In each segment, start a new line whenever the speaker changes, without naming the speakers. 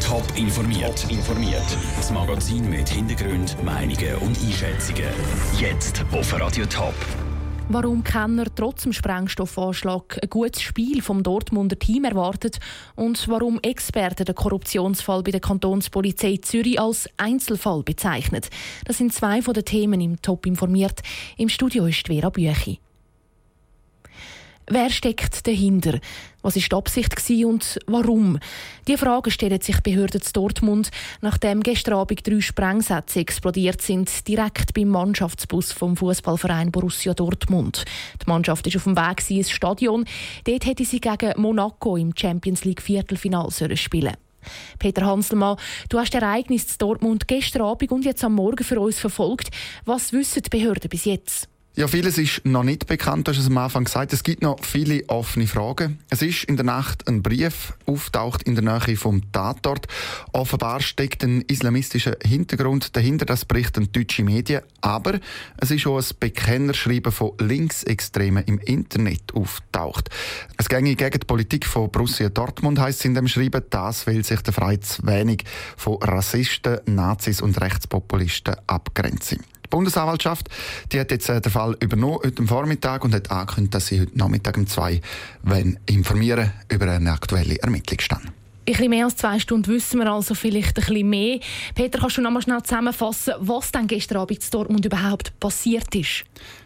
Top informiert. informiert. Das Magazin mit Hintergrund, Meinungen und Einschätzungen. Jetzt auf Radio Top.
Warum Kenner trotz dem Sprengstoffanschlag ein gutes Spiel vom Dortmunder Team erwartet und warum Experten den Korruptionsfall bei der Kantonspolizei Zürich als Einzelfall bezeichnet. Das sind zwei von den Themen im Top informiert. Im Studio ist Vera Büchi. Wer steckt dahinter? Was ist die Absicht und warum? Die Frage stellen sich Behörden zu Dortmund, nachdem gestern Abend drei Sprengsätze explodiert sind, direkt beim Mannschaftsbus vom Fußballverein Borussia Dortmund. Die Mannschaft ist auf dem Weg ins Stadion. Dort hätte sie gegen Monaco im Champions League Viertelfinale spielen Peter Hanselmann, du hast das Ereignis zu Dortmund gestern Abend und jetzt am Morgen für uns verfolgt. Was wissen die Behörden bis jetzt?
Ja, vieles ist noch nicht bekannt, du hast es am Anfang gesagt. Es gibt noch viele offene Fragen. Es ist in der Nacht ein Brief auftaucht in der Nähe vom Tatort. Offenbar steckt ein islamistischer Hintergrund dahinter, das berichten deutsche Medien. Aber es ist auch ein Bekennerschreiben von Linksextremen im Internet auftaucht. Es ginge gegen die Politik von Borussia Dortmund, heißt es in dem Schreiben. Das will sich der Frei zu wenig von Rassisten, Nazis und Rechtspopulisten abgrenzen. Bundesanwaltschaft die hat jetzt äh, den Fall übernommen heute Vormittag und hat angekündigt, dass sie heute Nachmittag um zwei wenn informieren über einen aktuellen Ermittlungsstand. Ein
bisschen mehr als zwei Stunden wissen wir also vielleicht ein bisschen mehr. Peter, kannst du noch mal schnell zusammenfassen, was dann gestern Abend in Dortmund überhaupt passiert ist?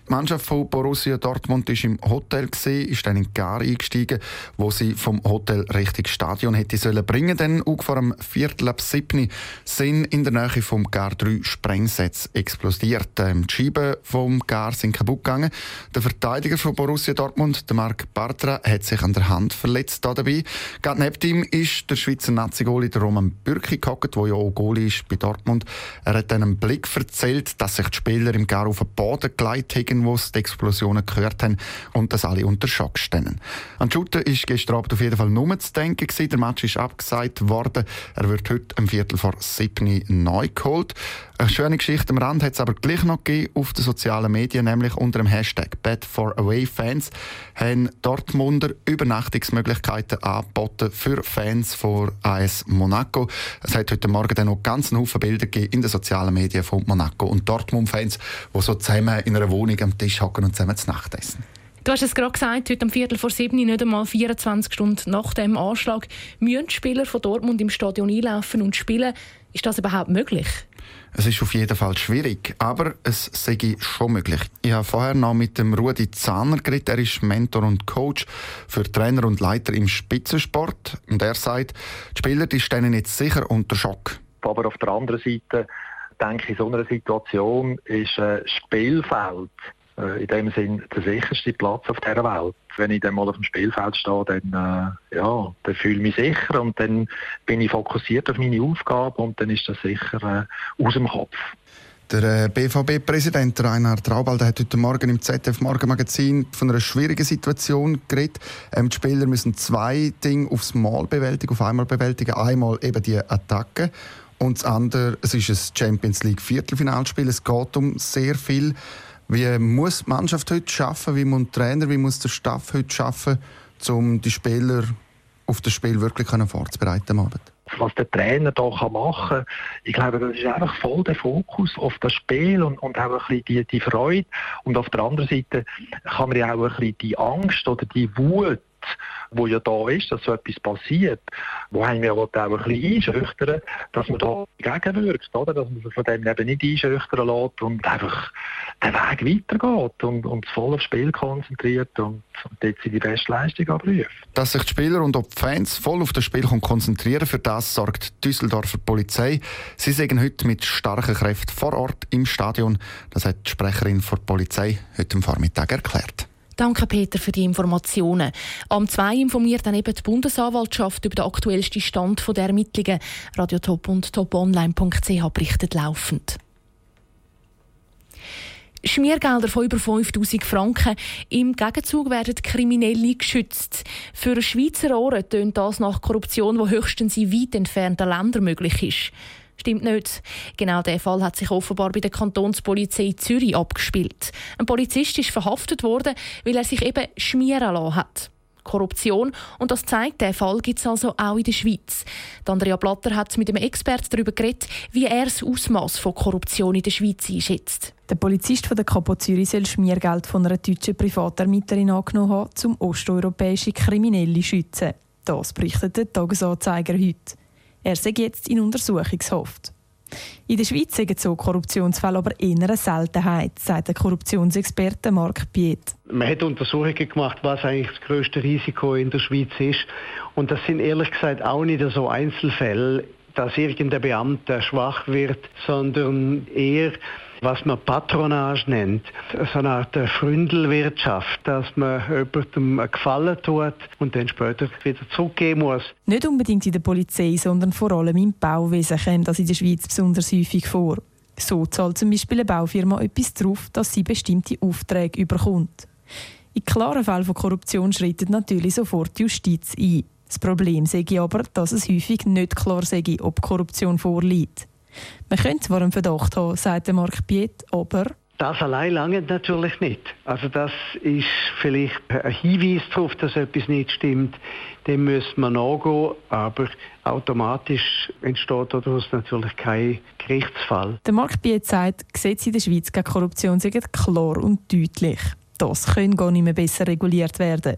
Die Mannschaft von Borussia Dortmund war im Hotel ist dann in Gar eingestiegen, wo sie vom Hotel Richtung Stadion hätte sollen bringen. Dann auch vor einem Viertel ab siebni sind in der Nähe vom Gar drei Sprengsätze explodiert. Ähm, die Scheiben vom Gar sind kaputt gegangen. Der Verteidiger von Borussia Dortmund, der Marc Bartra, hat sich an der Hand verletzt dabei. Gerade neben ihm ist der Schweizer Nazi-Goli Roman Bürki gehockt, der ja auch Goalie ist bei Dortmund. Er hat einen Blick erzählt, dass sich die Spieler im Gar auf den Boden geleitet haben wo sie die Explosionen gehört haben und dass alle unter Schock stehen. An Shooter ist gestern Abend auf jeden Fall nur zu denken gewesen. Der Match ist abgesagt worden. Er wird heute am Viertel vor sieben neu geholt. Eine schöne Geschichte am Rand hat es aber gleich noch gegeben auf den sozialen Medien, nämlich unter dem Hashtag Bad for Away Fans haben Dortmunder Übernachtungsmöglichkeiten angeboten für Fans von AS Monaco. Es hat heute Morgen dann noch ganz Haufen Bilder gegeben in den sozialen Medien von Monaco und Dortmund-Fans, die so zusammen in einer Wohnung am Tisch hocken und zusammen zu Nacht essen.
Du hast es gerade gesagt, heute am Viertel vor sieben, nicht einmal 24 Stunden nach dem Anschlag, müssen Spieler von Dortmund im Stadion einlaufen und spielen. Ist das überhaupt möglich?
Es ist auf jeden Fall schwierig, aber es sei schon möglich. Ich habe vorher noch mit dem Rudi Zahner geredet. Er ist Mentor und Coach für Trainer und Leiter im Spitzensport. Und er sagt, die Spieler die stehen jetzt sicher unter Schock.
Aber auf der anderen Seite denke ich, in so einer Situation ist ein Spielfeld äh, in dem Sinn der sicherste Platz auf dieser Welt. Wenn ich dann mal auf dem Spielfeld stehe, dann, äh, ja, dann fühle ich mich sicher und dann bin ich fokussiert auf meine Aufgabe und dann ist das sicher äh, aus dem Kopf.
Der äh, BVB-Präsident Reinhard Traubald hat heute Morgen im ZDF Morgenmagazin von einer schwierigen Situation geredet. Ähm, die Spieler müssen zwei Dinge aufs Mal bewältigen, auf einmal bewältigen. Einmal eben die Attacke und das andere, es ist ein Champions League Viertelfinalspiel. Es geht um sehr viel. Wie muss die Mannschaft heute schaffen? Wie muss der Trainer, wie muss der Staff heute schaffen, um die Spieler auf das Spiel wirklich vorzubereiten am Abend?
was der Trainer da machen kann. Ich glaube, das ist einfach voll der Fokus auf das Spiel und, und auch ein die, die Freude. Und auf der anderen Seite kann man ja auch ein bisschen die Angst oder die Wut wo ja da ist, dass so etwas passiert, wo haben wir auch ein bisschen einschüchtern, dass man da gegenwirkt, oder? dass man sich von dem eben nicht einschüchtern lässt und einfach den Weg weitergeht und, und voll aufs Spiel konzentriert und, und dort die beste Leistung abruft.
Dass sich die Spieler und auch die Fans voll auf das Spiel konzentrieren für das sorgt die Düsseldorfer Polizei. Sie sind heute mit starken Kräften vor Ort im Stadion. Das hat die Sprecherin der Polizei heute am Vormittag erklärt.
Danke, Peter, für die Informationen. Am 2 informiert dann eben die Bundesanwaltschaft über den aktuellsten Stand der Ermittlungen. Radio Top und toponline.ch berichtet laufend. Schmiergelder von über 5000 Franken. Im Gegenzug werden Kriminelle geschützt. Für Schweizer Ohren tönt das nach Korruption, die höchstens in weit entfernten Ländern möglich ist. Stimmt nicht. Genau der Fall hat sich offenbar bei der Kantonspolizei Zürich abgespielt. Ein Polizist ist verhaftet worden, weil er sich eben schmieren lassen hat. Korruption. Und das zeigt, der Fall gibt es also auch in der Schweiz. Andrea Blatter hat mit einem Experten darüber geredet, wie er das Ausmaß von Korruption in der Schweiz einschätzt.
Der Polizist von der Kapo Zürich soll Schmiergeld von einer deutschen Privatermittlerin angenommen haben, um osteuropäische Kriminelle zu schützen. Das berichtet der Tagesanzeiger heute. Er sei jetzt in Untersuchungshaft. In der Schweiz sind so Korruptionsfälle aber eher eine Seltenheit, sagt der Korruptionsexperte Marc Piet.
Man hat Untersuchungen gemacht, was eigentlich das größte Risiko in der Schweiz ist. Und das sind ehrlich gesagt auch nicht so Einzelfälle, dass irgendein Beamter schwach wird, sondern eher was man Patronage nennt, so eine Art Fründelwirtschaft, dass man jemandem Gefallen tut und dann später wieder zurückgeben muss.
Nicht unbedingt in der Polizei, sondern vor allem im Bauwesen kommt das in der Schweiz besonders häufig vor. So zahlt zum Beispiel eine Baufirma etwas darauf, dass sie bestimmte Aufträge überkommt. In klaren Fällen von Korruption schreitet natürlich sofort die Justiz ein. Das Problem ich aber, dass es häufig nicht klar sei, ob Korruption vorliegt. Man könnte zwar einen Verdacht haben, sagt Marc Piet, aber
das allein lange natürlich nicht. Also das ist vielleicht ein Hinweis darauf, dass etwas nicht stimmt. Dem müssen wir nachgehen, aber automatisch entsteht daraus natürlich kein Gerichtsfall.
Der Marc Piet sagt, Gesetze in der Schweiz gegen Korruption sind klar und deutlich. Das kann gar nicht mehr besser reguliert werden.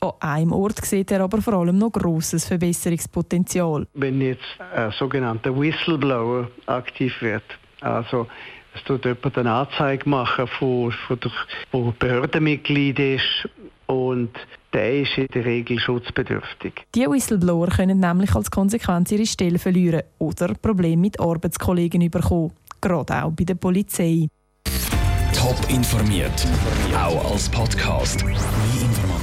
An einem Ort sieht er aber vor allem noch grosses Verbesserungspotenzial.
Wenn jetzt ein sogenannter Whistleblower aktiv wird, also es tut jemand eine Anzeige machen, von, von der, wo Behördenmitglied ist und der ist in der Regel schutzbedürftig.
Die Whistleblower können nämlich als Konsequenz ihre Stelle verlieren oder Probleme mit Arbeitskollegen bekommen, gerade auch bei der Polizei.
Top informiert, auch als Podcast.